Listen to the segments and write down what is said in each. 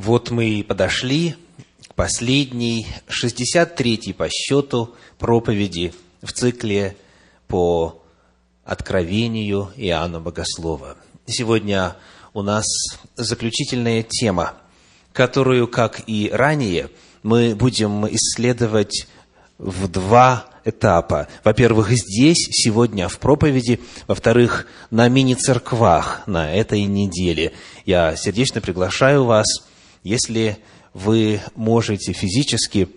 Вот мы и подошли к последней, 63-й по счету проповеди в цикле по откровению Иоанна Богослова. Сегодня у нас заключительная тема, которую, как и ранее, мы будем исследовать в два этапа. Во-первых, здесь, сегодня в проповеди. Во-вторых, на мини-церквах на этой неделе. Я сердечно приглашаю вас – если вы можете физически,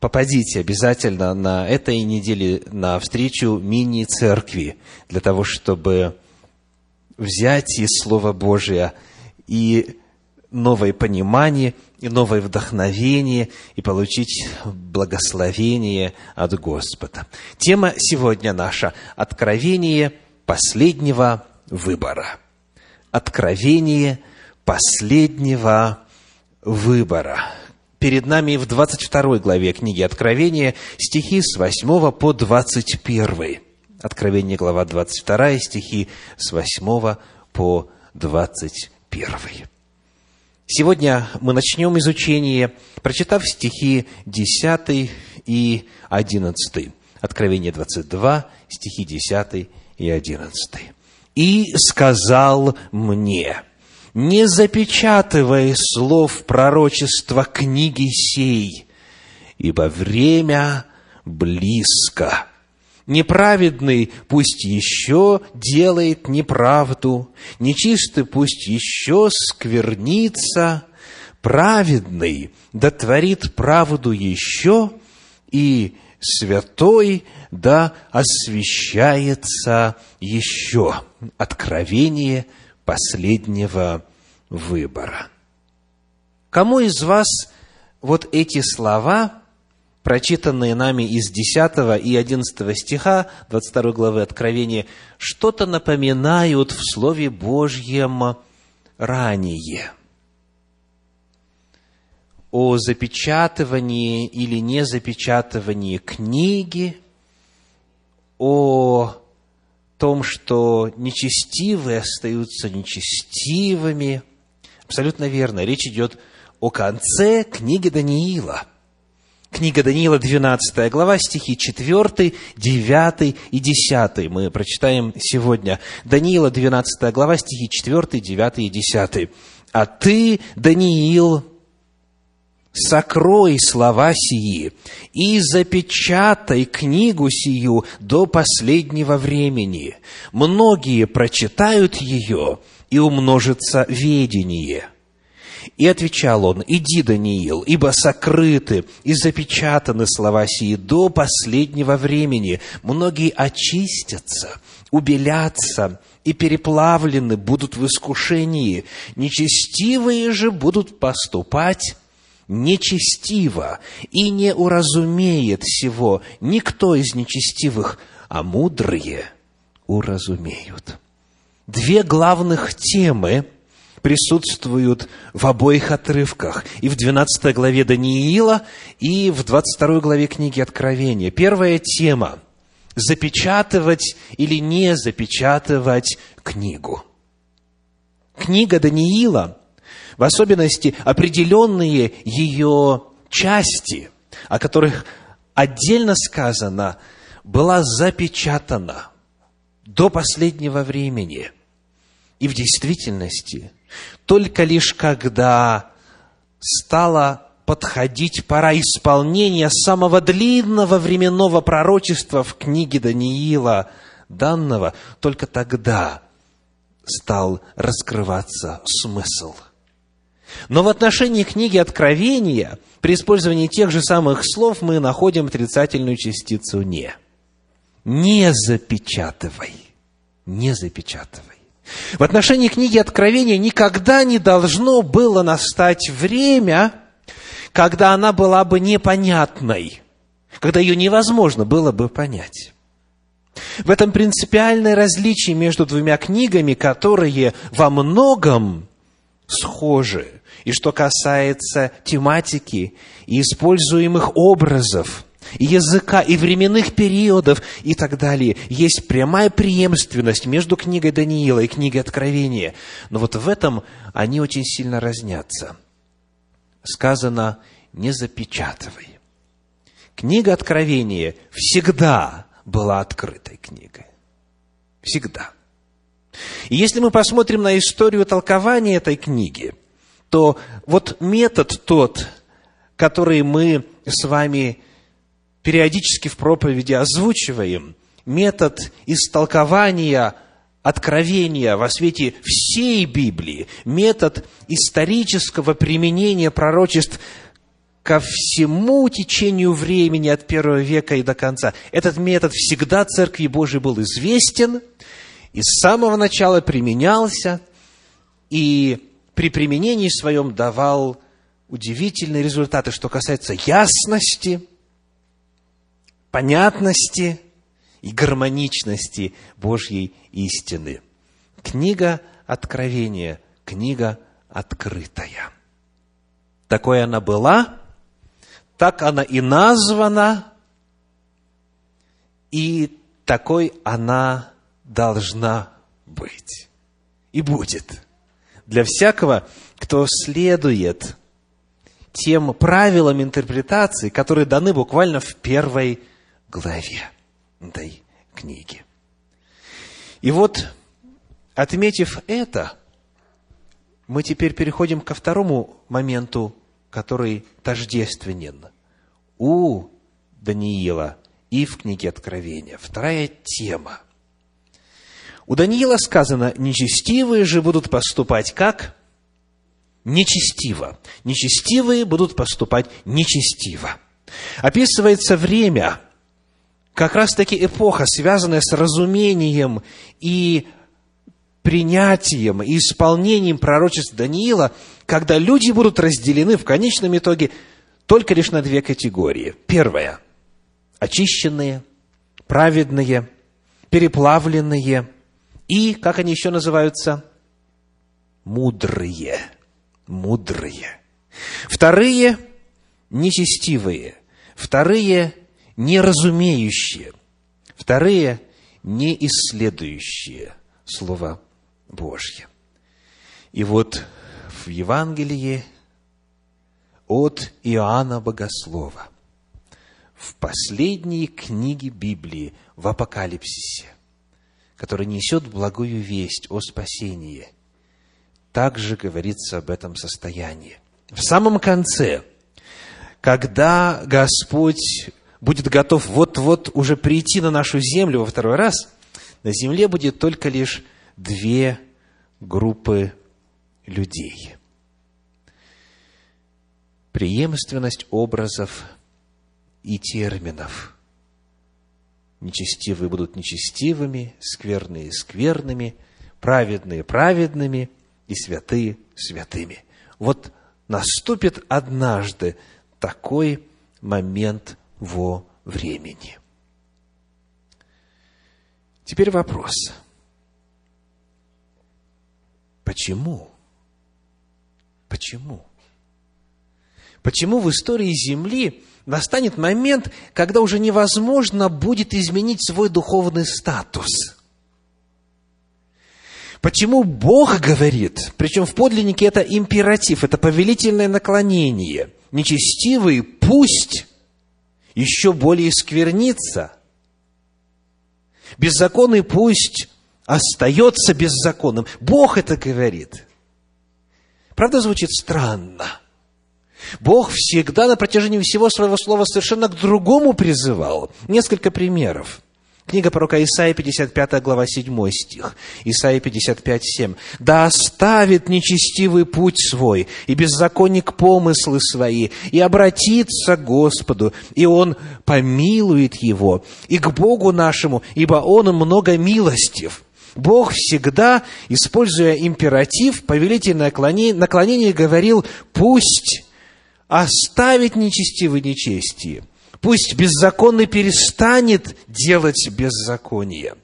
попадите обязательно на этой неделе на встречу мини-церкви, для того, чтобы взять из Слова Божия и новое понимание, и новое вдохновение, и получить благословение от Господа. Тема сегодня наша – откровение последнего выбора. Откровение последнего выбора. Перед нами в 22 главе книги Откровения стихи с 8 по 21. Откровение, глава 22, стихи с 8 по 21. Сегодня мы начнем изучение, прочитав стихи 10 и 11. Откровение 22, стихи 10 и 11. «И сказал мне, не запечатывай слов пророчества книги сей, ибо время близко. Неправедный пусть еще делает неправду, нечистый пусть еще сквернится, праведный да творит правду еще, и святой да освящается еще. Откровение – последнего выбора. Кому из вас вот эти слова, прочитанные нами из 10 и 11 стиха 22 главы Откровения, что-то напоминают в Слове Божьем ранее? О запечатывании или не запечатывании книги, о том, что нечестивые остаются нечестивыми. Абсолютно верно. Речь идет о конце книги Даниила. Книга Даниила, 12 глава, стихи 4, 9 и 10 мы прочитаем сегодня. Даниила, 12 глава, стихи 4, 9 и 10. «А ты, Даниил, сокрой слова сии и запечатай книгу сию до последнего времени. Многие прочитают ее, и умножится ведение». И отвечал он, «Иди, Даниил, ибо сокрыты и запечатаны слова сии до последнего времени. Многие очистятся, убелятся и переплавлены будут в искушении. Нечестивые же будут поступать нечестиво и не уразумеет всего никто из нечестивых, а мудрые уразумеют. Две главных темы присутствуют в обоих отрывках, и в 12 главе Даниила, и в 22 главе книги Откровения. Первая тема – запечатывать или не запечатывать книгу. Книга Даниила – в особенности определенные ее части, о которых отдельно сказано, была запечатана до последнего времени. И в действительности, только лишь когда стала подходить пора исполнения самого длинного временного пророчества в книге Даниила данного, только тогда стал раскрываться смысл – но в отношении книги Откровения при использовании тех же самых слов мы находим отрицательную частицу «не». Не запечатывай. Не запечатывай. В отношении книги Откровения никогда не должно было настать время, когда она была бы непонятной, когда ее невозможно было бы понять. В этом принципиальное различие между двумя книгами, которые во многом схожи. И что касается тематики и используемых образов, и языка, и временных периодов, и так далее. Есть прямая преемственность между книгой Даниила и книгой Откровения. Но вот в этом они очень сильно разнятся. сказано «не запечатывай». Книга Откровения всегда была открытой книгой. Всегда. И если мы посмотрим на историю толкования этой книги, то вот метод тот, который мы с вами периодически в проповеди озвучиваем, метод истолкования откровения во свете всей Библии, метод исторического применения пророчеств ко всему течению времени от первого века и до конца. Этот метод всегда Церкви Божией был известен, и с самого начала применялся, и при применении своем давал удивительные результаты, что касается ясности, понятности и гармоничности Божьей истины. Книга Откровения, книга открытая. Такой она была, так она и названа, и такой она должна быть. И будет. Для всякого, кто следует тем правилам интерпретации, которые даны буквально в первой главе этой книги. И вот, отметив это, мы теперь переходим ко второму моменту который тождественен у Даниила и в книге Откровения. Вторая тема. У Даниила сказано, нечестивые же будут поступать как? Нечестиво. Нечестивые будут поступать нечестиво. Описывается время, как раз-таки эпоха, связанная с разумением и принятием и исполнением пророчеств Даниила, когда люди будут разделены в конечном итоге только лишь на две категории. Первая – очищенные, праведные, переплавленные и, как они еще называются, мудрые. Мудрые. Вторые – нечестивые. Вторые – неразумеющие. Вторые – неисследующие Слово Божье. И вот в Евангелии от Иоанна Богослова, в последней книге Библии, в Апокалипсисе, который несет благую весть о спасении, также говорится об этом состоянии. В самом конце, когда Господь будет готов вот-вот уже прийти на нашу землю во второй раз, на земле будет только лишь две группы людей. Преемственность образов и терминов. Нечестивые будут нечестивыми, скверные – скверными, праведные – праведными и святые – святыми. Вот наступит однажды такой момент во времени. Теперь вопрос – Почему? Почему? Почему в истории Земли настанет момент, когда уже невозможно будет изменить свой духовный статус? Почему Бог говорит, причем в подлиннике это императив, это повелительное наклонение, нечестивый пусть еще более сквернится, беззаконный пусть остается беззаконным. Бог это говорит. Правда, звучит странно. Бог всегда на протяжении всего своего слова совершенно к другому призывал. Несколько примеров. Книга пророка Исаия, 55 глава, 7 стих. Исаия 55, 7. «Да оставит нечестивый путь свой, и беззаконник помыслы свои, и обратится к Господу, и Он помилует его, и к Богу нашему, ибо Он много милостив». Бог всегда, используя императив, повелительное наклонение, говорил, пусть оставит нечестивый нечестие, пусть беззаконный перестанет делать беззаконие.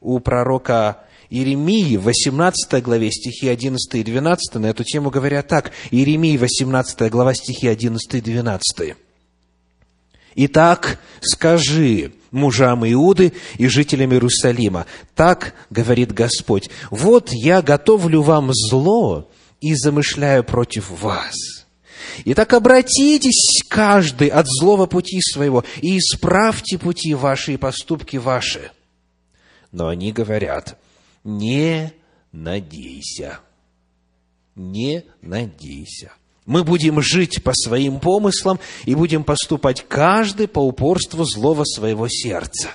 У пророка Иеремии в 18 главе стихи 11 и 12 на эту тему говорят так. Иеремии 18 глава стихи 11 и 12. «Итак, скажи, мужам Иуды и жителям Иерусалима. Так говорит Господь, вот я готовлю вам зло и замышляю против вас. Итак, обратитесь каждый от злого пути своего и исправьте пути ваши и поступки ваши. Но они говорят, не надейся, не надейся. Мы будем жить по своим помыслам и будем поступать каждый по упорству злого своего сердца.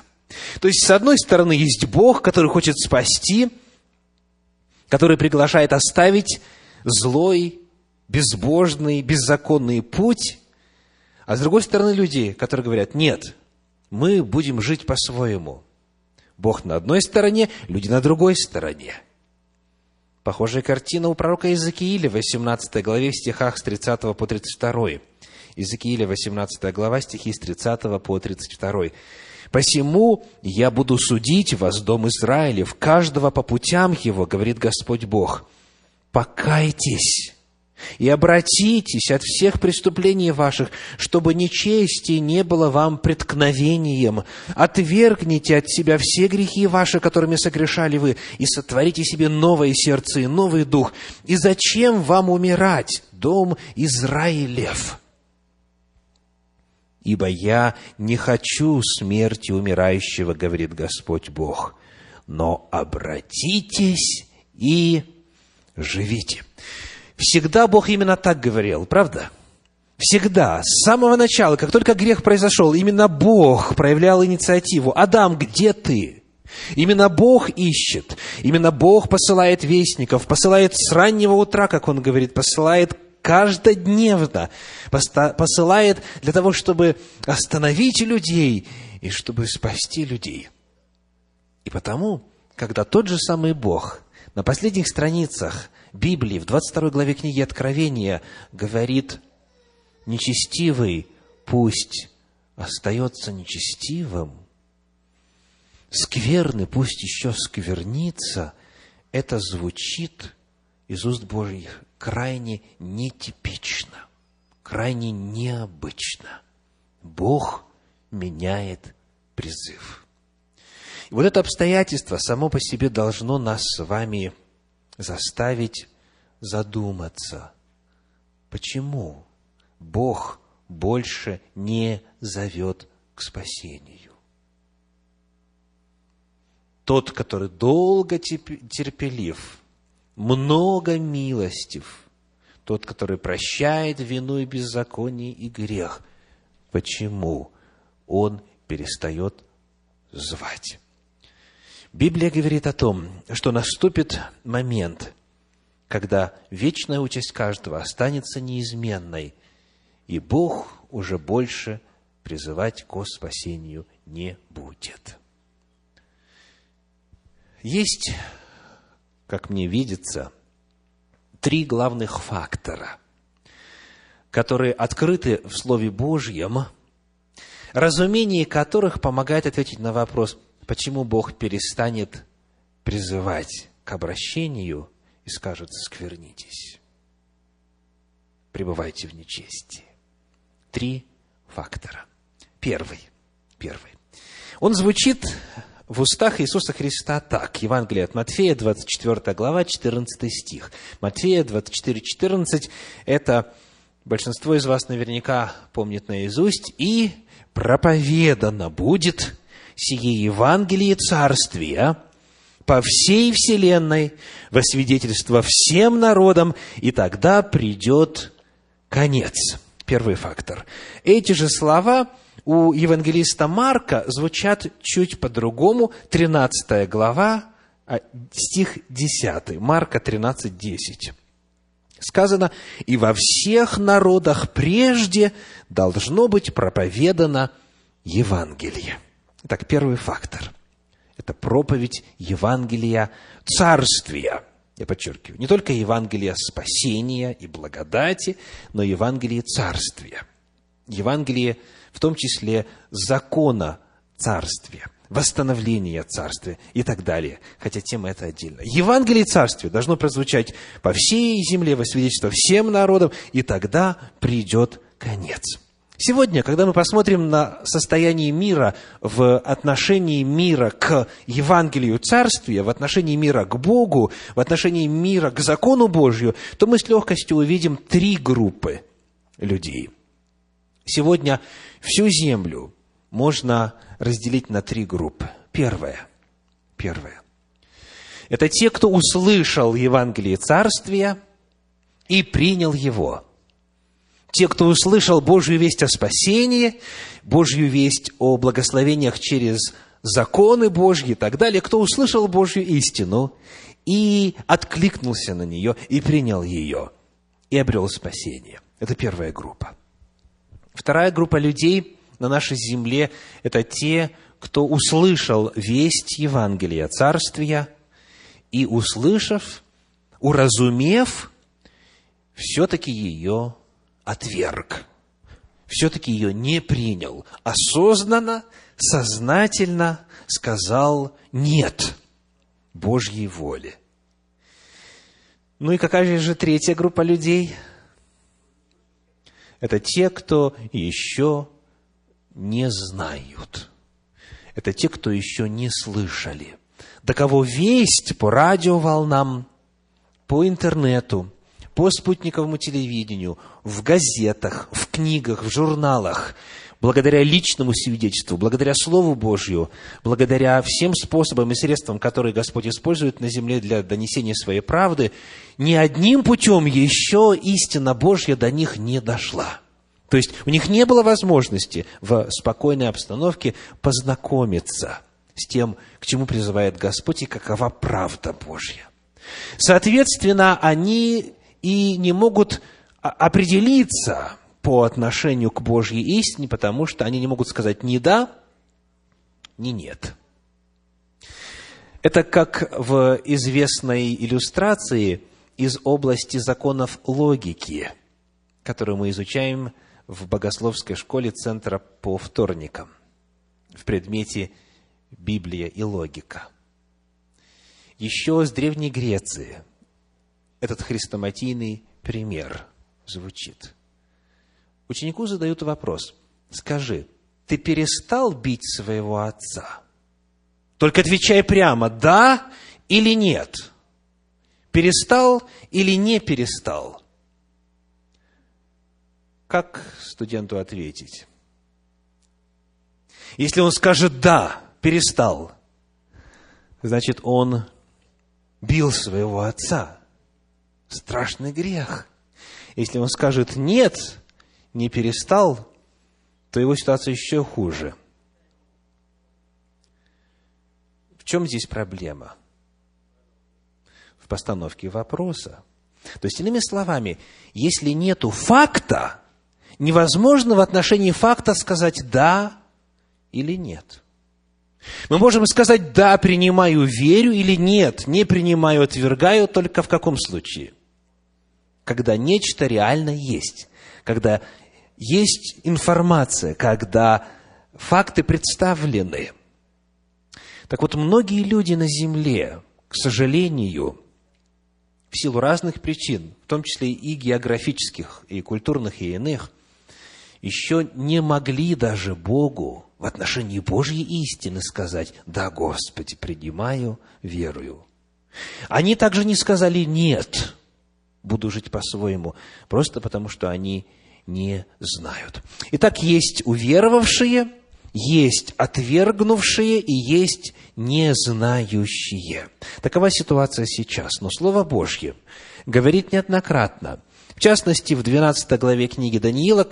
То есть, с одной стороны, есть Бог, который хочет спасти, который приглашает оставить злой, безбожный, беззаконный путь, а с другой стороны, люди, которые говорят, нет, мы будем жить по-своему. Бог на одной стороне, люди на другой стороне – Похожая картина у пророка Иезекииля в 18 главе в стихах с 30 по 32. Иезекииля, 18 глава, стихи с 30 по 32. «Посему я буду судить вас, дом Израилев, каждого по путям его, говорит Господь Бог. Покайтесь, и обратитесь от всех преступлений ваших, чтобы нечестие не было вам преткновением. Отвергните от себя все грехи ваши, которыми согрешали вы, и сотворите себе новое сердце и новый дух. И зачем вам умирать, дом Израилев? Ибо я не хочу смерти умирающего, говорит Господь Бог, но обратитесь и живите. Всегда Бог именно так говорил, правда? Всегда, с самого начала, как только грех произошел, именно Бог проявлял инициативу. Адам, где ты? Именно Бог ищет, именно Бог посылает вестников, посылает с раннего утра, как Он говорит, посылает каждодневно, посылает для того, чтобы остановить людей и чтобы спасти людей. И потому, когда тот же самый Бог на последних страницах Библии, в 22 главе книги Откровения говорит, нечестивый пусть остается нечестивым, скверный пусть еще сквернится, это звучит из уст Божьих крайне нетипично, крайне необычно. Бог меняет призыв. И вот это обстоятельство само по себе должно нас с вами заставить задуматься, почему Бог больше не зовет к спасению. Тот, который долго терпелив, много милостив, тот, который прощает вину и беззаконие и грех, почему он перестает звать? Библия говорит о том, что наступит момент, когда вечная участь каждого останется неизменной, и Бог уже больше призывать к спасению не будет. Есть, как мне видится, три главных фактора, которые открыты в Слове Божьем, разумение которых помогает ответить на вопрос, почему Бог перестанет призывать к обращению и скажет «сквернитесь, пребывайте в нечестии». Три фактора. Первый. Первый. Он звучит в устах Иисуса Христа так. Евангелие от Матфея, 24 глава, 14 стих. Матфея 24, 14 – это большинство из вас наверняка помнит наизусть. «И проповедано будет сие Евангелие Царствия по всей вселенной, во свидетельство всем народам, и тогда придет конец. Первый фактор. Эти же слова у евангелиста Марка звучат чуть по-другому. 13 глава, а, стих 10. Марка 13, 10. Сказано, «И во всех народах прежде должно быть проповедано Евангелие». Итак, первый фактор – это проповедь Евангелия Царствия. Я подчеркиваю, не только Евангелие спасения и благодати, но Евангелие Царствия. Евангелие в том числе закона Царствия, восстановления Царствия и так далее. Хотя тема это отдельно. Евангелие Царствия должно прозвучать по всей земле во свидетельство всем народам, и тогда придет конец. Сегодня, когда мы посмотрим на состояние мира в отношении мира к Евангелию Царствия, в отношении мира к Богу, в отношении мира к закону Божью, то мы с легкостью увидим три группы. людей. Сегодня всю землю можно разделить на три группы. Первое. Первое. Это те, кто услышал Евангелие Царствия и принял его. Те, кто услышал Божью весть о спасении, Божью весть о благословениях через законы Божьи и так далее, кто услышал Божью истину и откликнулся на нее, и принял ее, и обрел спасение. Это первая группа. Вторая группа людей на нашей земле – это те, кто услышал весть Евангелия Царствия и, услышав, уразумев, все-таки ее отверг, все-таки ее не принял, осознанно, сознательно сказал «нет» Божьей воле. Ну и какая же третья группа людей? Это те, кто еще не знают. Это те, кто еще не слышали. До кого весть по радиоволнам, по интернету, по спутниковому телевидению, в газетах, в книгах, в журналах, благодаря личному свидетельству, благодаря Слову Божью, благодаря всем способам и средствам, которые Господь использует на земле для донесения своей правды, ни одним путем еще истина Божья до них не дошла. То есть у них не было возможности в спокойной обстановке познакомиться с тем, к чему призывает Господь и какова правда Божья. Соответственно, они и не могут определиться по отношению к Божьей истине, потому что они не могут сказать ни да, ни нет. Это как в известной иллюстрации из области законов логики, которую мы изучаем в богословской школе Центра по вторникам в предмете Библия и логика. Еще с Древней Греции – этот хрестоматийный пример звучит. Ученику задают вопрос. Скажи, ты перестал бить своего отца? Только отвечай прямо, да или нет. Перестал или не перестал? Как студенту ответить? Если он скажет «да», перестал, значит, он бил своего отца страшный грех. Если он скажет «нет», не перестал, то его ситуация еще хуже. В чем здесь проблема? В постановке вопроса. То есть, иными словами, если нету факта, невозможно в отношении факта сказать «да» или «нет». Мы можем сказать «да, принимаю, верю» или «нет, не принимаю, отвергаю», только в каком случае? Когда нечто реально есть, когда есть информация, когда факты представлены. Так вот, многие люди на Земле, к сожалению, в силу разных причин, в том числе и географических, и культурных, и иных, еще не могли даже Богу в отношении Божьей истины сказать «Да, Господи, принимаю, верую». Они также не сказали «нет», буду жить по-своему, просто потому что они не знают. Итак, есть уверовавшие, есть отвергнувшие и есть незнающие. Такова ситуация сейчас. Но Слово Божье говорит неоднократно, в частности, в 12 главе книги Даниила,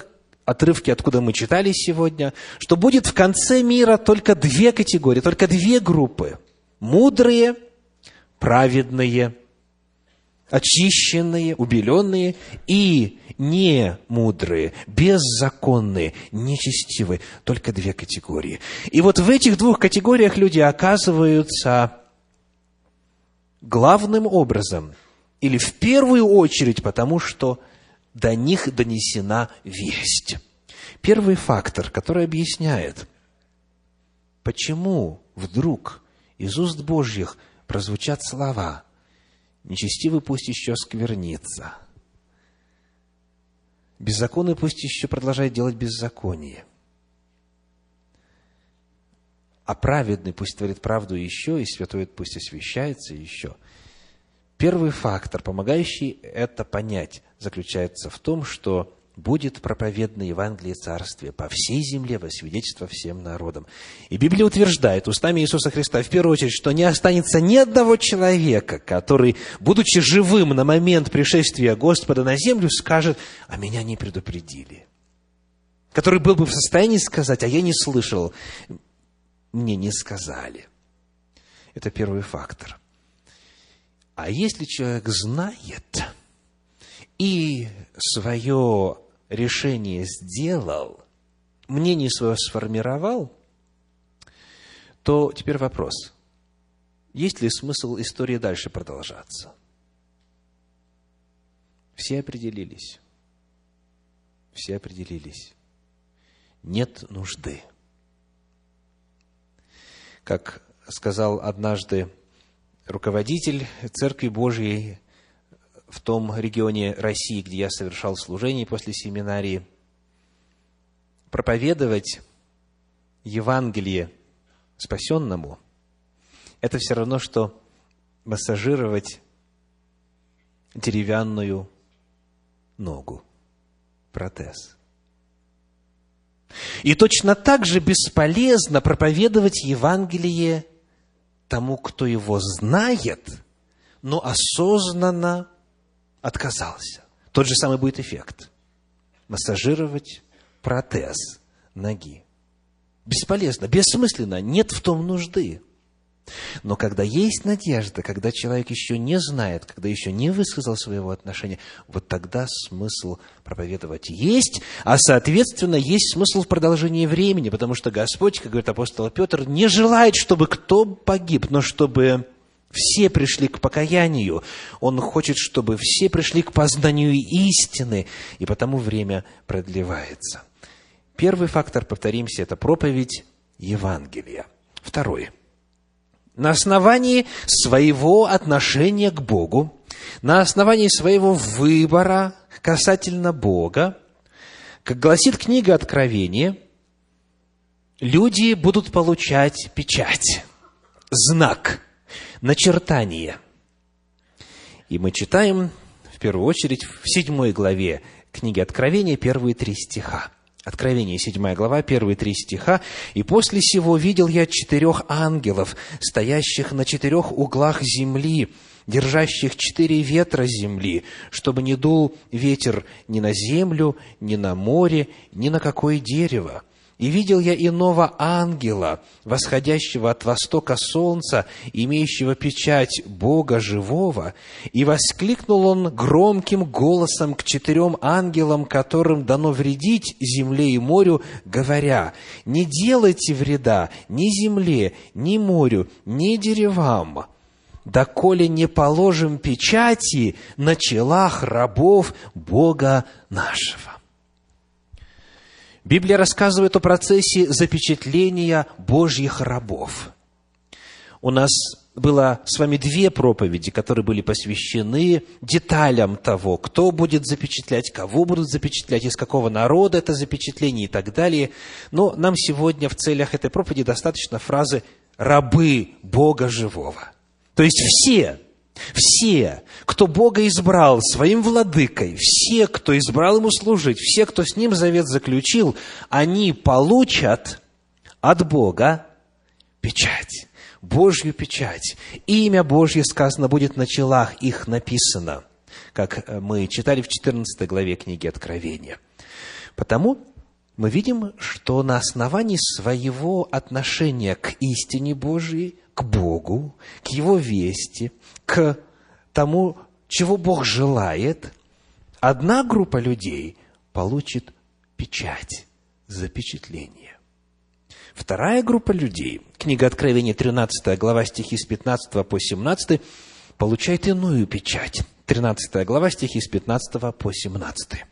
отрывки, откуда мы читали сегодня, что будет в конце мира только две категории, только две группы. Мудрые, праведные очищенные, убеленные и немудрые, беззаконные, нечестивые. Только две категории. И вот в этих двух категориях люди оказываются главным образом или в первую очередь потому, что до них донесена весть. Первый фактор, который объясняет, почему вдруг из уст Божьих прозвучат слова – Нечестивый пусть еще сквернится. Беззаконный пусть еще продолжает делать беззаконие. А праведный пусть творит правду еще, и святой пусть освящается еще. Первый фактор, помогающий это понять, заключается в том, что будет проповедано Евангелие Царствия по всей земле во свидетельство всем народам. И Библия утверждает устами Иисуса Христа в первую очередь, что не останется ни одного человека, который, будучи живым на момент пришествия Господа на землю, скажет, а меня не предупредили. Который был бы в состоянии сказать, а я не слышал, мне не сказали. Это первый фактор. А если человек знает и свое решение сделал, мнение свое сформировал, то теперь вопрос. Есть ли смысл истории дальше продолжаться? Все определились. Все определились. Нет нужды. Как сказал однажды руководитель Церкви Божьей в том регионе России, где я совершал служение после семинарии, проповедовать Евангелие спасенному, это все равно, что массажировать деревянную ногу, протез. И точно так же бесполезно проповедовать Евангелие тому, кто его знает, но осознанно отказался. Тот же самый будет эффект. Массажировать протез ноги. Бесполезно, бессмысленно, нет в том нужды. Но когда есть надежда, когда человек еще не знает, когда еще не высказал своего отношения, вот тогда смысл проповедовать есть, а соответственно есть смысл в продолжении времени, потому что Господь, как говорит апостол Петр, не желает, чтобы кто погиб, но чтобы все пришли к покаянию. Он хочет, чтобы все пришли к познанию истины, и потому время продлевается. Первый фактор, повторимся, это проповедь Евангелия. Второй. На основании своего отношения к Богу, на основании своего выбора касательно Бога, как гласит книга Откровения, люди будут получать печать, знак – начертание. И мы читаем, в первую очередь, в седьмой главе книги Откровения, первые три стиха. Откровение, седьмая глава, первые три стиха. «И после сего видел я четырех ангелов, стоящих на четырех углах земли, держащих четыре ветра земли, чтобы не дул ветер ни на землю, ни на море, ни на какое дерево. И видел я иного ангела, восходящего от востока солнца, имеющего печать Бога живого, и воскликнул он громким голосом к четырем ангелам, которым дано вредить земле и морю, говоря, «Не делайте вреда ни земле, ни морю, ни деревам, доколе не положим печати на челах рабов Бога нашего». Библия рассказывает о процессе запечатления Божьих рабов. У нас было с вами две проповеди, которые были посвящены деталям того, кто будет запечатлять, кого будут запечатлять, из какого народа это запечатление и так далее. Но нам сегодня в целях этой проповеди достаточно фразы «рабы Бога живого». То есть все все, кто Бога избрал своим владыкой, все, кто избрал ему служить, все, кто с ним завет заключил, они получат от Бога печать, Божью печать. Имя Божье, сказано, будет на челах их написано, как мы читали в 14 главе книги Откровения. Потому мы видим, что на основании своего отношения к истине Божьей, к Богу, к Его вести, к тому, чего Бог желает, одна группа людей получит печать, запечатление. Вторая группа людей, книга Откровения, 13 глава, стихи с 15 по 17, получает иную печать. 13 глава, стихи с 15 по 17.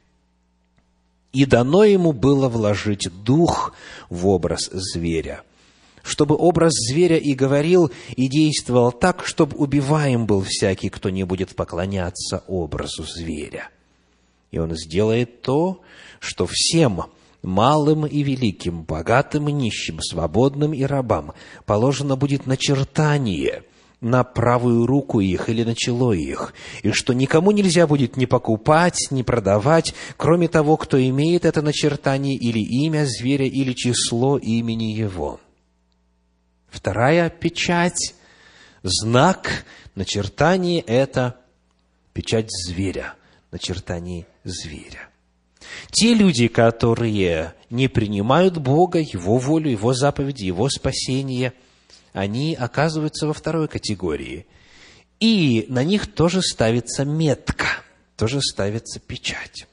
«И дано ему было вложить дух в образ зверя, чтобы образ зверя и говорил, и действовал так, чтобы убиваем был всякий, кто не будет поклоняться образу зверя. И он сделает то, что всем, малым и великим, богатым и нищим, свободным и рабам, положено будет начертание на правую руку их или на чело их, и что никому нельзя будет ни покупать, ни продавать, кроме того, кто имеет это начертание или имя зверя, или число имени его. Вторая печать, знак, начертание – это печать зверя, начертание зверя. Те люди, которые не принимают Бога, Его волю, Его заповеди, Его спасение, они оказываются во второй категории. И на них тоже ставится метка, тоже ставится печать.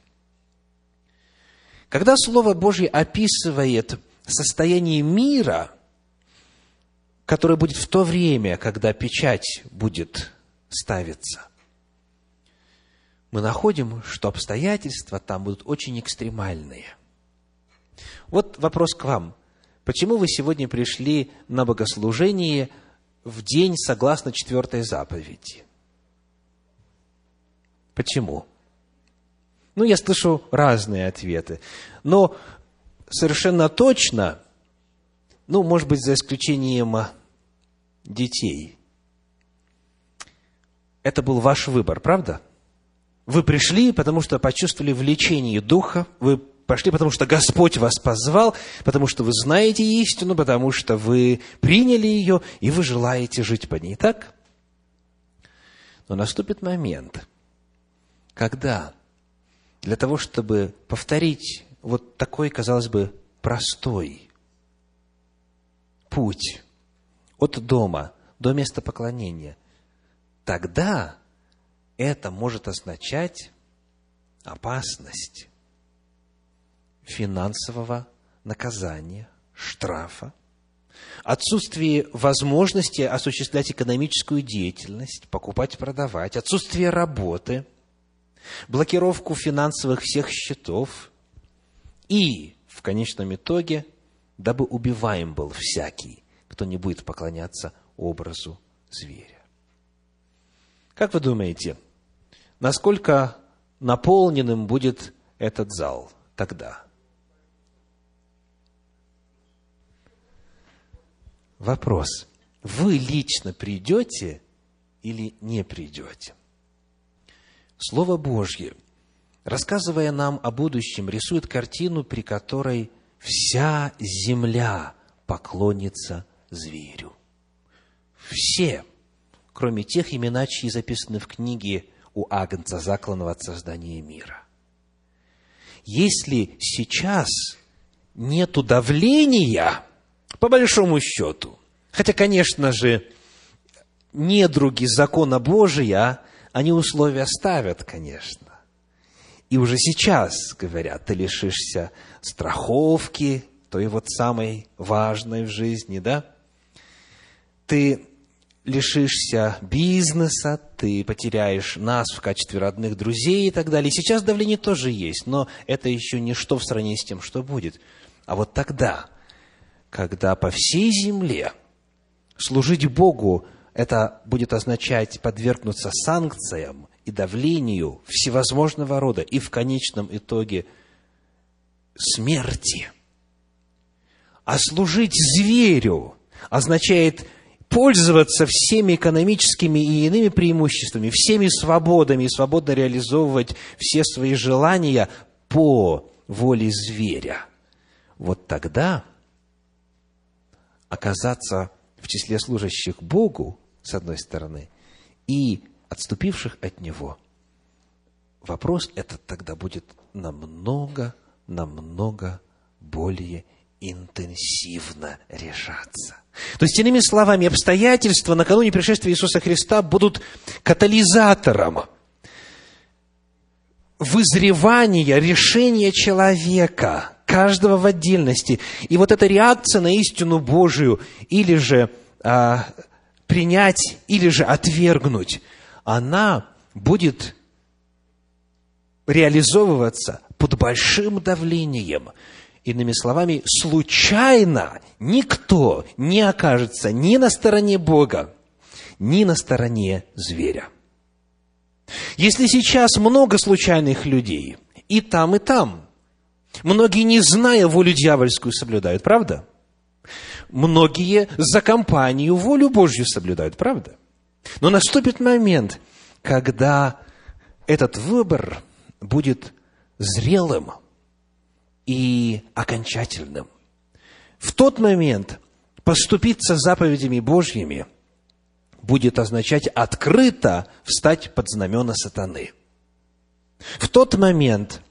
Когда Слово Божье описывает состояние мира, которое будет в то время, когда печать будет ставиться, мы находим, что обстоятельства там будут очень экстремальные. Вот вопрос к вам. Почему вы сегодня пришли на богослужение в день согласно четвертой заповеди? Почему? Ну, я слышу разные ответы. Но совершенно точно, ну, может быть, за исключением детей, это был ваш выбор, правда? Вы пришли, потому что почувствовали влечение Духа, вы пошли, потому что Господь вас позвал, потому что вы знаете истину, потому что вы приняли ее, и вы желаете жить по ней, так? Но наступит момент, когда для того, чтобы повторить вот такой, казалось бы, простой путь от дома до места поклонения, тогда это может означать опасность финансового наказания, штрафа, отсутствие возможности осуществлять экономическую деятельность, покупать, продавать, отсутствие работы, блокировку финансовых всех счетов и, в конечном итоге, дабы убиваем был всякий, кто не будет поклоняться образу зверя. Как вы думаете, насколько наполненным будет этот зал тогда? Вопрос. Вы лично придете или не придете? Слово Божье, рассказывая нам о будущем, рисует картину, при которой вся земля поклонится зверю. Все кроме тех имена, чьи записаны в книге у Агнца, закланного от создания мира. Если сейчас нету давления, по большому счету, хотя, конечно же, недруги закона Божия, они условия ставят, конечно. И уже сейчас говорят, ты лишишься страховки, той вот самой важной в жизни, да? Ты лишишься бизнеса, ты потеряешь нас в качестве родных друзей и так далее. сейчас давление тоже есть, но это еще ничто в сравнении с тем, что будет. А вот тогда, когда по всей земле служить Богу, это будет означать подвергнуться санкциям и давлению всевозможного рода, и в конечном итоге смерти. А служить зверю означает – пользоваться всеми экономическими и иными преимуществами, всеми свободами и свободно реализовывать все свои желания по воле зверя, вот тогда оказаться в числе служащих Богу, с одной стороны, и отступивших от Него, вопрос этот тогда будет намного, намного более интенсивно решаться. То есть, иными словами, обстоятельства накануне пришествия Иисуса Христа будут катализатором вызревания, решения человека, каждого в отдельности. И вот эта реакция на истину Божию, или же а, принять, или же отвергнуть, она будет реализовываться под большим давлением – Иными словами, случайно никто не окажется ни на стороне Бога, ни на стороне зверя. Если сейчас много случайных людей, и там, и там, многие, не зная волю дьявольскую, соблюдают, правда? Многие за компанию волю Божью соблюдают, правда? Но наступит момент, когда этот выбор будет зрелым и окончательным. В тот момент поступиться заповедями Божьими будет означать открыто встать под знамена сатаны. В тот момент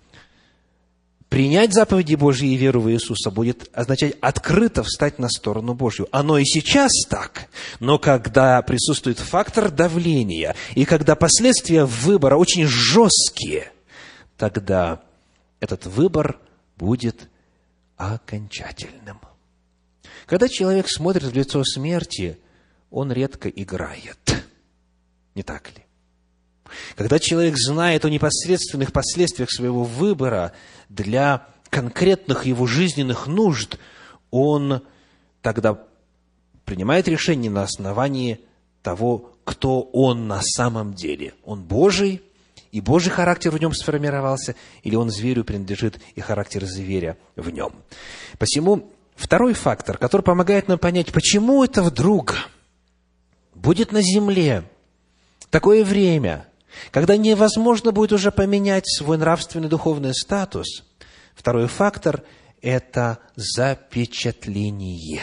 принять заповеди Божьи и веру в Иисуса будет означать открыто встать на сторону Божью. Оно и сейчас так, но когда присутствует фактор давления, и когда последствия выбора очень жесткие, тогда этот выбор будет окончательным. Когда человек смотрит в лицо смерти, он редко играет. Не так ли? Когда человек знает о непосредственных последствиях своего выбора для конкретных его жизненных нужд, он тогда принимает решение на основании того, кто он на самом деле. Он Божий, и Божий характер в нем сформировался, или он зверю принадлежит, и характер зверя в нем. Посему второй фактор, который помогает нам понять, почему это вдруг будет на земле такое время, когда невозможно будет уже поменять свой нравственный духовный статус, второй фактор – это запечатление.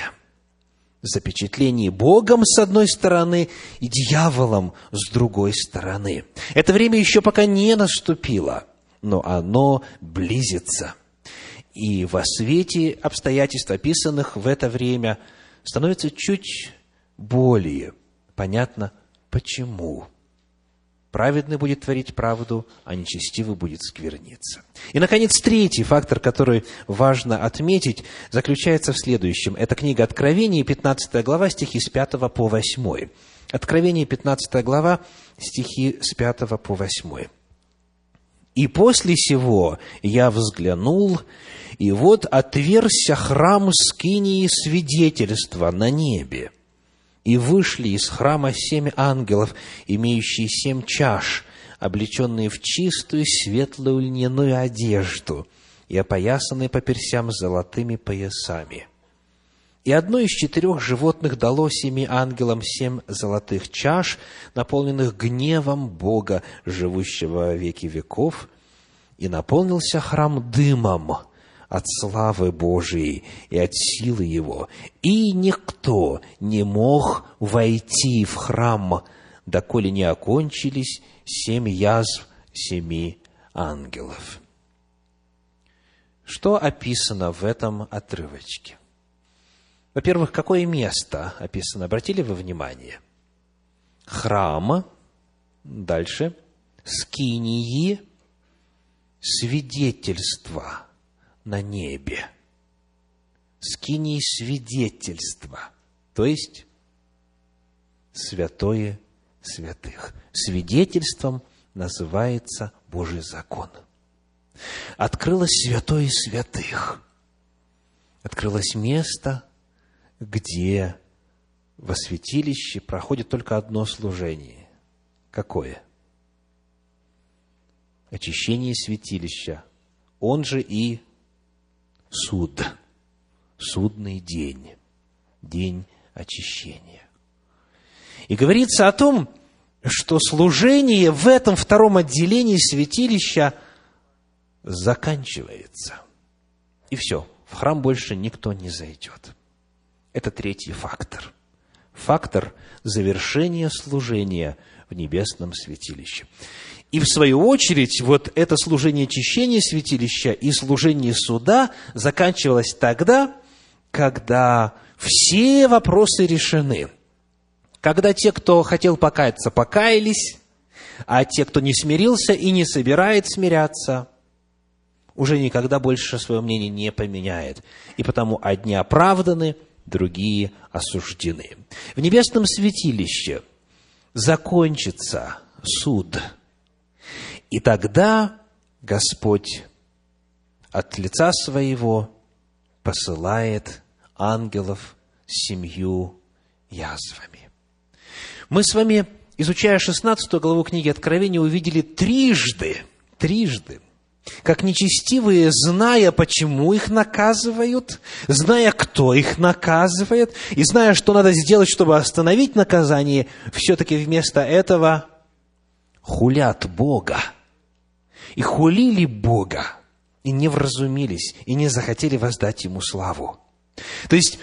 Запечатление Богом с одной стороны и дьяволом с другой стороны. Это время еще пока не наступило, но оно близится. И во свете обстоятельств, описанных в это время, становится чуть более понятно, почему Праведный будет творить правду, а нечестивый будет скверниться. И, наконец, третий фактор, который важно отметить, заключается в следующем. Это книга Откровения, 15 глава, стихи с 5 по 8. Откровение, 15 глава, стихи с 5 по 8. «И после сего я взглянул, и вот отверся храм скинии свидетельства на небе, и вышли из храма семь ангелов, имеющие семь чаш, облеченные в чистую светлую льняную одежду и опоясанные по персям золотыми поясами. И одно из четырех животных дало семи ангелам семь золотых чаш, наполненных гневом Бога, живущего веки веков, и наполнился храм дымом – от славы Божией и от силы Его. И никто не мог войти в храм, доколе не окончились семь язв семи ангелов. Что описано в этом отрывочке? Во-первых, какое место описано? Обратили вы внимание? Храм, дальше, скинии, свидетельства – на небе. Скинии свидетельства, то есть святое святых. Свидетельством называется Божий закон. Открылось святое святых. Открылось место, где во святилище проходит только одно служение. Какое? Очищение святилища. Он же и суд, судный день, день очищения. И говорится о том, что служение в этом втором отделении святилища заканчивается. И все, в храм больше никто не зайдет. Это третий фактор. Фактор завершения служения в небесном святилище. И в свою очередь, вот это служение очищения святилища и служение суда заканчивалось тогда, когда все вопросы решены. Когда те, кто хотел покаяться, покаялись, а те, кто не смирился и не собирает смиряться, уже никогда больше свое мнение не поменяет. И потому одни оправданы, другие осуждены. В небесном святилище закончится суд – и тогда Господь от лица своего посылает ангелов семью язвами. Мы с вами, изучая 16 главу книги Откровения, увидели трижды, трижды, как нечестивые, зная, почему их наказывают, зная, кто их наказывает, и зная, что надо сделать, чтобы остановить наказание, все-таки вместо этого хулят Бога. И хулили Бога, и не вразумились, и не захотели воздать Ему славу. То есть,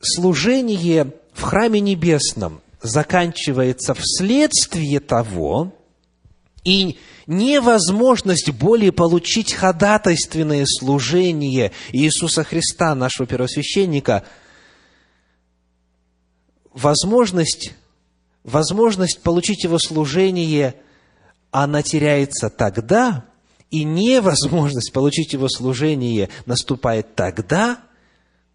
служение в храме небесном заканчивается вследствие того, и невозможность более получить ходатайственное служение Иисуса Христа, нашего первосвященника, возможность, возможность получить Его служение, она теряется тогда, и невозможность получить Его служение наступает тогда,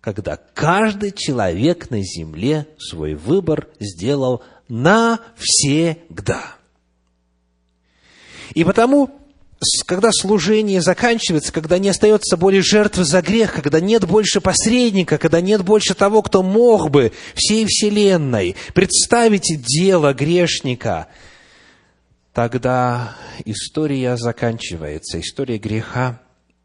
когда каждый человек на земле свой выбор сделал навсегда. И потому, когда служение заканчивается, когда не остается более жертвы за грех, когда нет больше посредника, когда нет больше того, кто мог бы всей вселенной представить дело грешника, тогда история заканчивается, история греха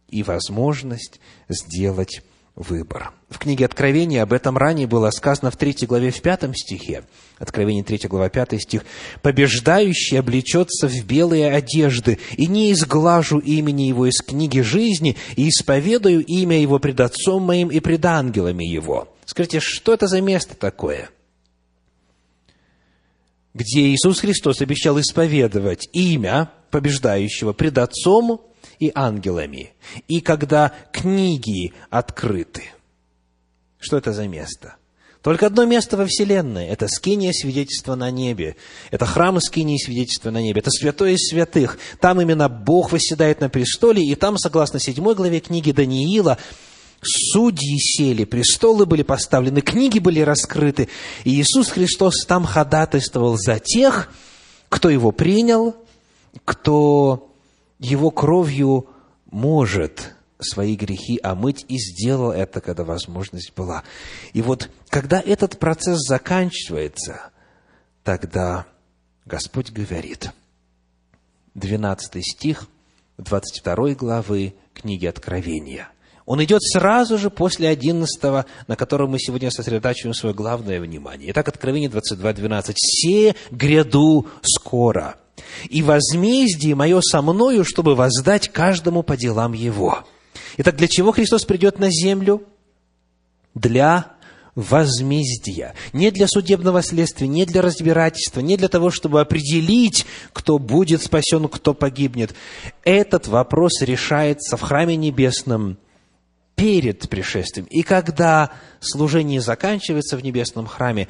и возможность сделать выбор. В книге Откровения об этом ранее было сказано в 3 главе, в 5 стихе. Откровение 3 глава, 5 стих. «Побеждающий облечется в белые одежды, и не изглажу имени его из книги жизни, и исповедаю имя его пред Отцом моим и пред ангелами его». Скажите, что это за место такое? Где Иисус Христос обещал исповедовать имя побеждающего пред Отцом и ангелами. И когда книги открыты. Что это за место? Только одно место во Вселенной – это скиния свидетельства на небе. Это храм скинии свидетельства на небе. Это святое из святых. Там именно Бог восседает на престоле, и там, согласно седьмой главе книги Даниила, судьи сели, престолы были поставлены, книги были раскрыты, и Иисус Христос там ходатайствовал за тех, кто его принял, кто его кровью может свои грехи омыть, и сделал это, когда возможность была. И вот, когда этот процесс заканчивается, тогда Господь говорит, 12 стих 22 главы книги Откровения. Он идет сразу же после 11, на котором мы сегодня сосредотачиваем свое главное внимание. Итак, Откровение 22, 12. «Се гряду скоро, и возмездие мое со мною, чтобы воздать каждому по делам его». Итак, для чего Христос придет на землю? Для возмездия. Не для судебного следствия, не для разбирательства, не для того, чтобы определить, кто будет спасен, кто погибнет. Этот вопрос решается в храме небесном перед пришествием. И когда служение заканчивается в небесном храме,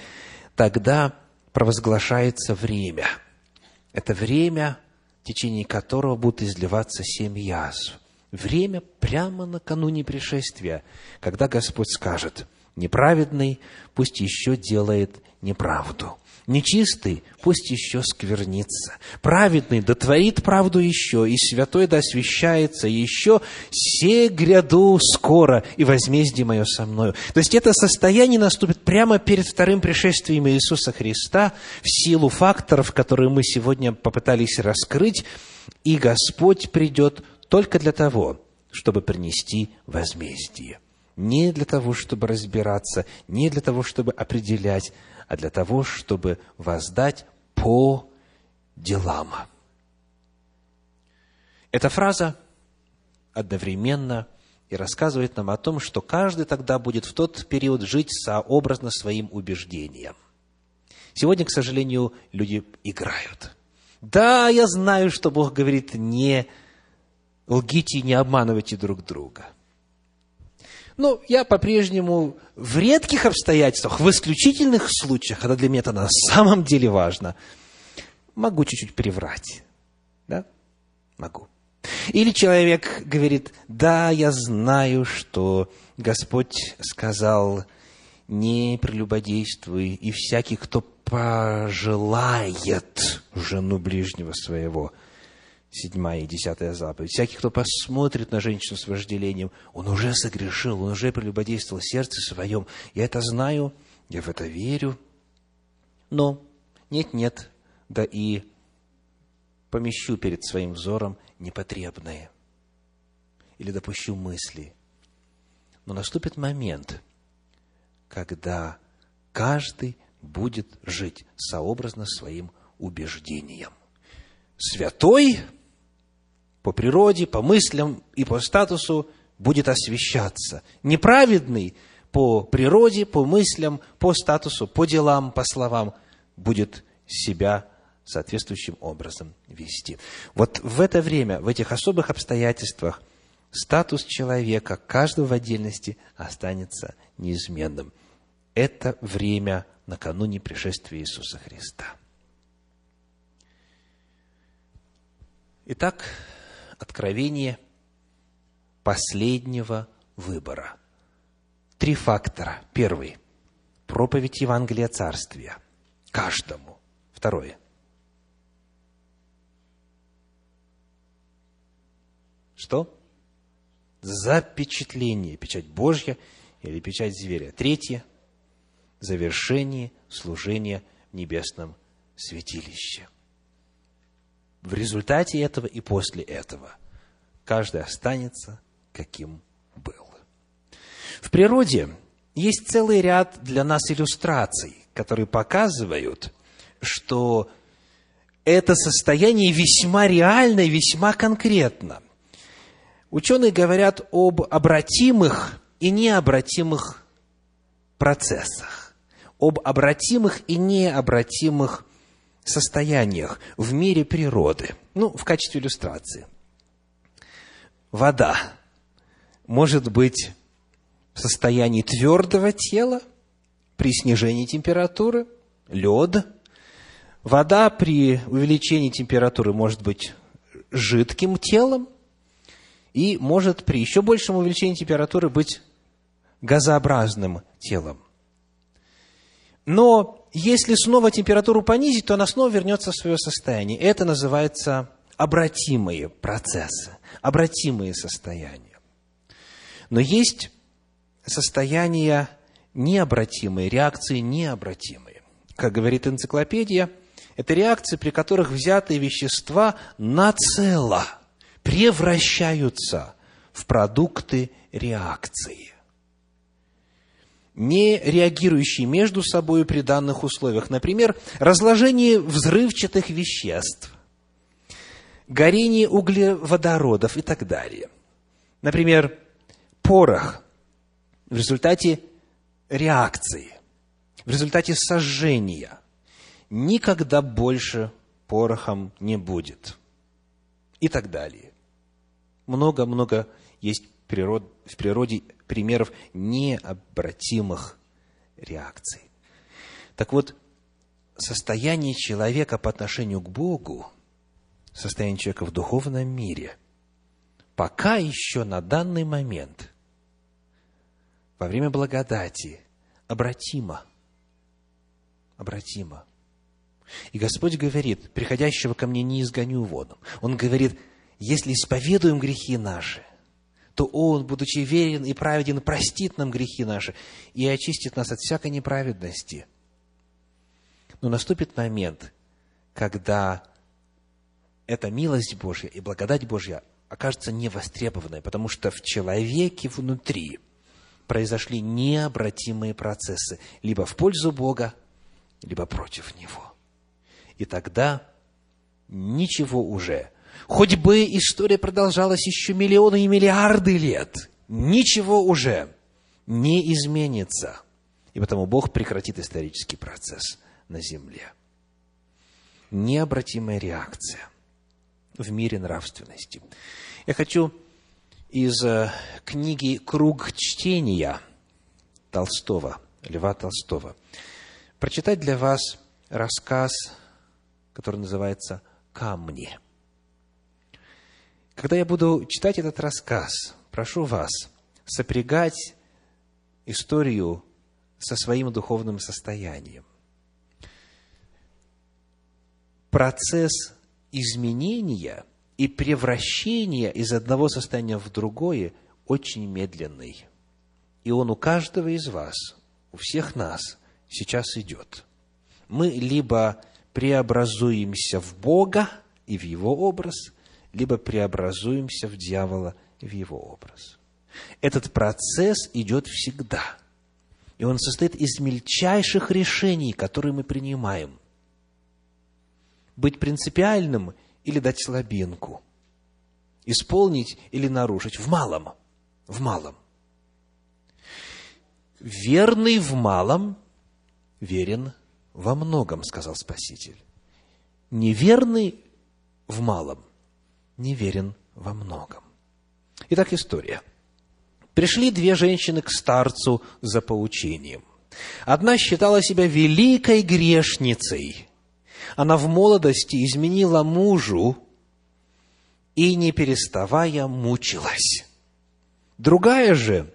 тогда провозглашается время – это время, в течение которого будут изливаться семь язв. Время прямо накануне пришествия, когда Господь скажет, неправедный пусть еще делает неправду. Нечистый пусть еще сквернится. Праведный дотворит правду еще, и святой да освящается еще. Се гряду скоро, и возмездие мое со мною. То есть это состояние наступит прямо перед вторым пришествием Иисуса Христа в силу факторов, которые мы сегодня попытались раскрыть. И Господь придет только для того, чтобы принести возмездие. Не для того, чтобы разбираться, не для того, чтобы определять, а для того, чтобы воздать по делам. Эта фраза одновременно и рассказывает нам о том, что каждый тогда будет в тот период жить сообразно своим убеждениям. Сегодня, к сожалению, люди играют. Да, я знаю, что Бог говорит, не лгите не обманывайте друг друга – ну, я по-прежнему в редких обстоятельствах, в исключительных случаях, когда для меня это на самом деле важно, могу чуть-чуть приврать. Да? Могу. Или человек говорит, да, я знаю, что Господь сказал, не прелюбодействуй, и всякий, кто пожелает жену ближнего своего – седьмая и десятая заповедь. Всякий, кто посмотрит на женщину с вожделением, он уже согрешил, он уже прелюбодействовал сердце своем. Я это знаю, я в это верю. Но нет-нет, да и помещу перед своим взором непотребное. или допущу мысли. Но наступит момент, когда каждый будет жить сообразно своим убеждениям. Святой по природе, по мыслям и по статусу будет освящаться. Неправедный по природе, по мыслям, по статусу, по делам, по словам будет себя соответствующим образом вести. Вот в это время, в этих особых обстоятельствах, статус человека, каждого в отдельности, останется неизменным. Это время накануне пришествия Иисуса Христа. Итак, откровение последнего выбора. Три фактора. Первый – проповедь Евангелия Царствия. Каждому. Второе – Что? Запечатление, печать Божья или печать зверя. Третье – завершение служения в небесном святилище. В результате этого и после этого каждый останется, каким был. В природе есть целый ряд для нас иллюстраций, которые показывают, что это состояние весьма реально и весьма конкретно. Ученые говорят об обратимых и необратимых процессах, об обратимых и необратимых состояниях в мире природы. Ну, в качестве иллюстрации. Вода может быть в состоянии твердого тела при снижении температуры, лед. Вода при увеличении температуры может быть жидким телом, и может при еще большем увеличении температуры быть газообразным телом. Но если снова температуру понизить, то она снова вернется в свое состояние. Это называется обратимые процессы, обратимые состояния. Но есть состояния необратимые, реакции необратимые. Как говорит энциклопедия, это реакции, при которых взятые вещества нацело – превращаются в продукты реакции, не реагирующие между собой при данных условиях. Например, разложение взрывчатых веществ, горение углеводородов и так далее. Например, порох в результате реакции, в результате сожжения никогда больше порохом не будет. И так далее много-много есть в природе примеров необратимых реакций. Так вот, состояние человека по отношению к Богу, состояние человека в духовном мире, пока еще на данный момент, во время благодати, обратимо. Обратимо. И Господь говорит, приходящего ко мне не изгоню вон. Он говорит, если исповедуем грехи наши, то Он, будучи верен и праведен, простит нам грехи наши и очистит нас от всякой неправедности. Но наступит момент, когда эта милость Божья и благодать Божья окажется невостребованной, потому что в человеке внутри произошли необратимые процессы, либо в пользу Бога, либо против Него. И тогда ничего уже Хоть бы история продолжалась еще миллионы и миллиарды лет, ничего уже не изменится. И потому Бог прекратит исторический процесс на земле. Необратимая реакция в мире нравственности. Я хочу из э, книги «Круг чтения» Толстого, Льва Толстого, прочитать для вас рассказ, который называется «Камни». Когда я буду читать этот рассказ, прошу вас сопрягать историю со своим духовным состоянием. Процесс изменения и превращения из одного состояния в другое очень медленный. И он у каждого из вас, у всех нас сейчас идет. Мы либо преобразуемся в Бога и в Его образ – либо преобразуемся в дьявола в Его образ. Этот процесс идет всегда. И он состоит из мельчайших решений, которые мы принимаем. Быть принципиальным или дать слабинку. Исполнить или нарушить. В малом. В малом. Верный в малом, верен во многом, сказал Спаситель. Неверный в малом, неверен во многом. Итак, история. Пришли две женщины к старцу за поучением. Одна считала себя великой грешницей. Она в молодости изменила мужу и, не переставая, мучилась. Другая же,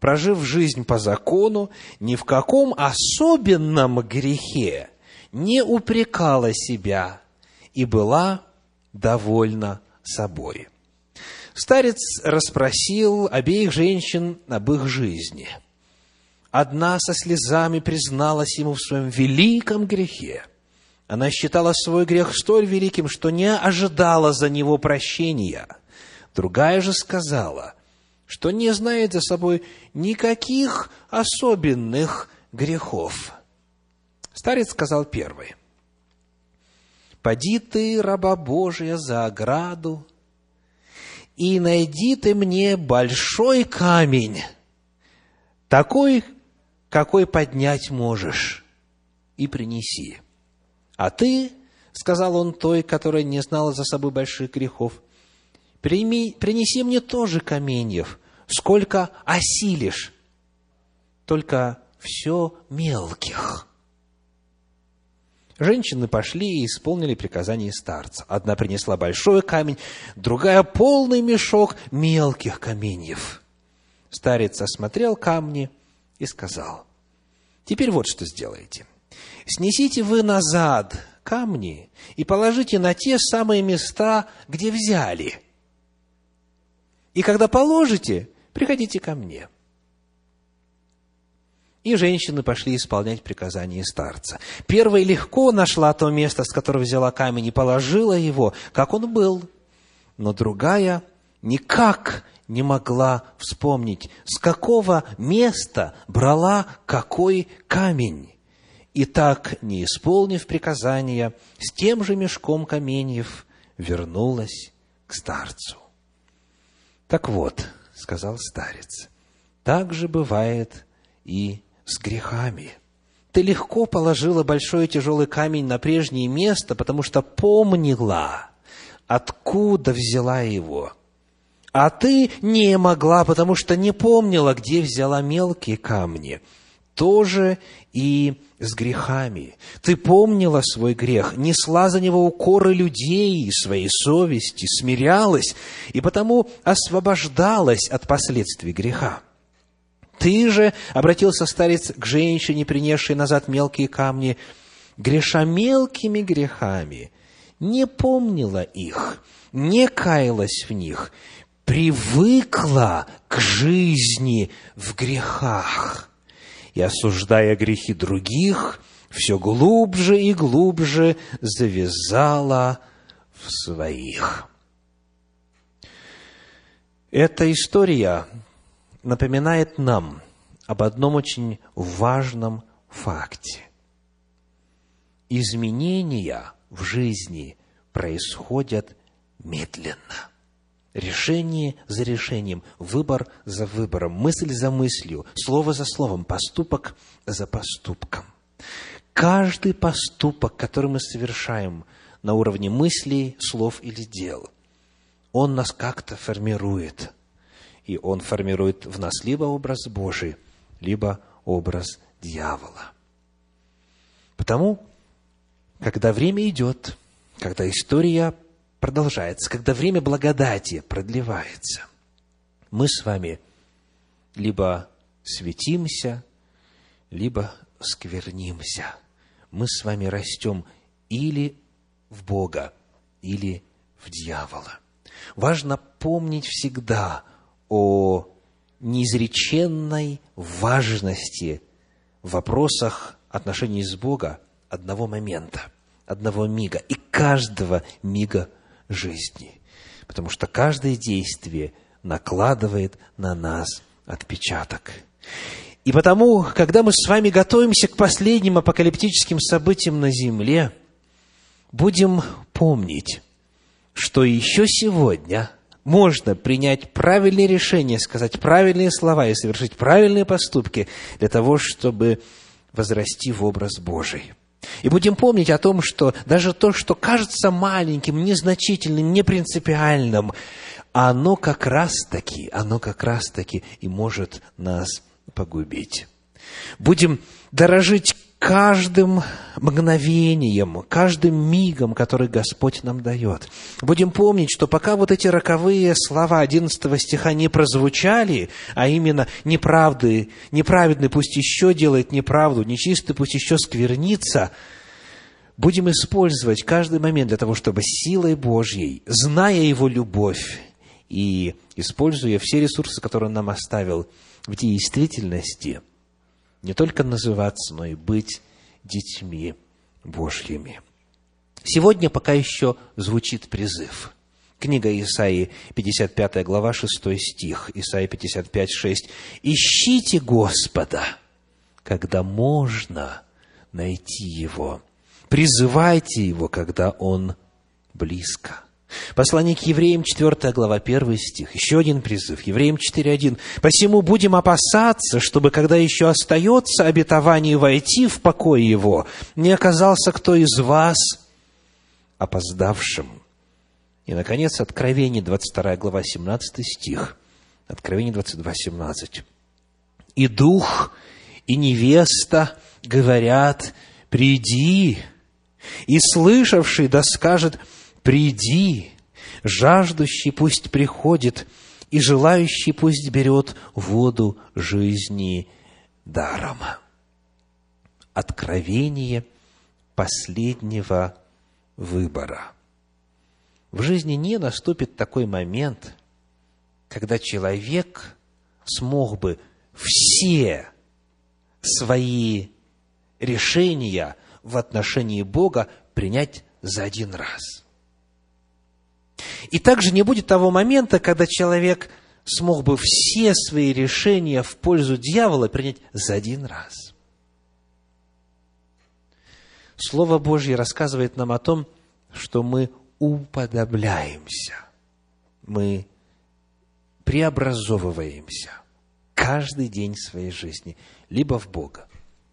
прожив жизнь по закону, ни в каком особенном грехе не упрекала себя и была довольна собой. Старец расспросил обеих женщин об их жизни. Одна со слезами призналась ему в своем великом грехе. Она считала свой грех столь великим, что не ожидала за него прощения. Другая же сказала, что не знает за собой никаких особенных грехов. Старец сказал первый, «Поди ты, раба Божия, за ограду, и найди ты мне большой камень, такой, какой поднять можешь, и принеси. А ты, — сказал он той, которая не знала за собой больших грехов, — прими, принеси мне тоже каменьев, сколько осилишь, только все мелких. Женщины пошли и исполнили приказание старца. Одна принесла большой камень, другая – полный мешок мелких каменьев. Старец осмотрел камни и сказал, «Теперь вот что сделайте. Снесите вы назад камни и положите на те самые места, где взяли. И когда положите, приходите ко мне». И женщины пошли исполнять приказания старца. Первая легко нашла то место, с которого взяла камень, и положила его, как он был. Но другая никак не могла вспомнить, с какого места брала какой камень. И так, не исполнив приказания, с тем же мешком каменьев вернулась к старцу. Так вот, сказал старец, так же бывает и с грехами. Ты легко положила большой тяжелый камень на прежнее место, потому что помнила, откуда взяла его. А ты не могла, потому что не помнила, где взяла мелкие камни. Тоже и с грехами. Ты помнила свой грех, несла за него укоры людей и своей совести, смирялась, и потому освобождалась от последствий греха. Ты же, обратился старец к женщине, принесшей назад мелкие камни, греша мелкими грехами, не помнила их, не каялась в них, привыкла к жизни в грехах и, осуждая грехи других, все глубже и глубже завязала в своих. Эта история напоминает нам об одном очень важном факте. Изменения в жизни происходят медленно. Решение за решением, выбор за выбором, мысль за мыслью, слово за словом, поступок за поступком. Каждый поступок, который мы совершаем на уровне мыслей, слов или дел, он нас как-то формирует – и он формирует в нас либо образ Божий, либо образ дьявола. Потому, когда время идет, когда история продолжается, когда время благодати продлевается, мы с вами либо светимся, либо сквернимся. Мы с вами растем или в Бога, или в дьявола. Важно помнить всегда – о неизреченной важности в вопросах отношений с Бога одного момента, одного мига и каждого мига жизни. Потому что каждое действие накладывает на нас отпечаток. И потому, когда мы с вами готовимся к последним апокалиптическим событиям на земле, будем помнить, что еще сегодня можно принять правильные решения, сказать правильные слова и совершить правильные поступки для того, чтобы возрасти в образ Божий. И будем помнить о том, что даже то, что кажется маленьким, незначительным, непринципиальным, оно как раз-таки, оно как раз-таки и может нас погубить. Будем дорожить каждым мгновением, каждым мигом, который Господь нам дает. Будем помнить, что пока вот эти роковые слова 11 стиха не прозвучали, а именно неправды, неправедный пусть еще делает неправду, нечистый пусть еще сквернится, будем использовать каждый момент для того, чтобы силой Божьей, зная Его любовь и используя все ресурсы, которые Он нам оставил в действительности – не только называться, но и быть детьми Божьими. Сегодня пока еще звучит призыв. Книга Исаии, 55 глава, 6 стих, Исаия 55, 6. «Ищите Господа, когда можно найти Его. Призывайте Его, когда Он близко». Послание к евреям, 4 глава, 1 стих. Еще один призыв. Евреям 4.1. «Посему будем опасаться, чтобы, когда еще остается обетование войти в покой его, не оказался кто из вас опоздавшим». И, наконец, Откровение, 22 глава, 17 стих. Откровение 22, 17. «И дух, и невеста говорят, приди, и слышавший да скажет, приди, жаждущий пусть приходит, и желающий пусть берет воду жизни даром. Откровение последнего выбора. В жизни не наступит такой момент, когда человек смог бы все свои решения в отношении Бога принять за один раз – и также не будет того момента, когда человек смог бы все свои решения в пользу дьявола принять за один раз. Слово Божье рассказывает нам о том, что мы уподобляемся, мы преобразовываемся каждый день своей жизни либо в Бога,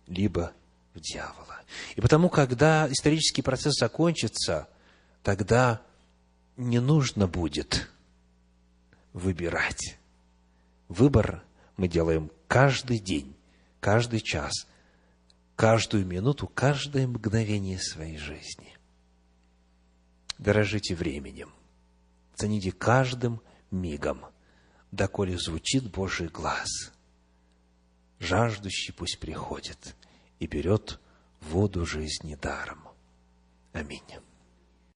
либо в дьявола. И потому, когда исторический процесс закончится, тогда не нужно будет выбирать. Выбор мы делаем каждый день, каждый час, каждую минуту, каждое мгновение своей жизни. Дорожите временем, цените каждым мигом, доколе звучит Божий глаз. Жаждущий пусть приходит и берет воду жизни даром. Аминь.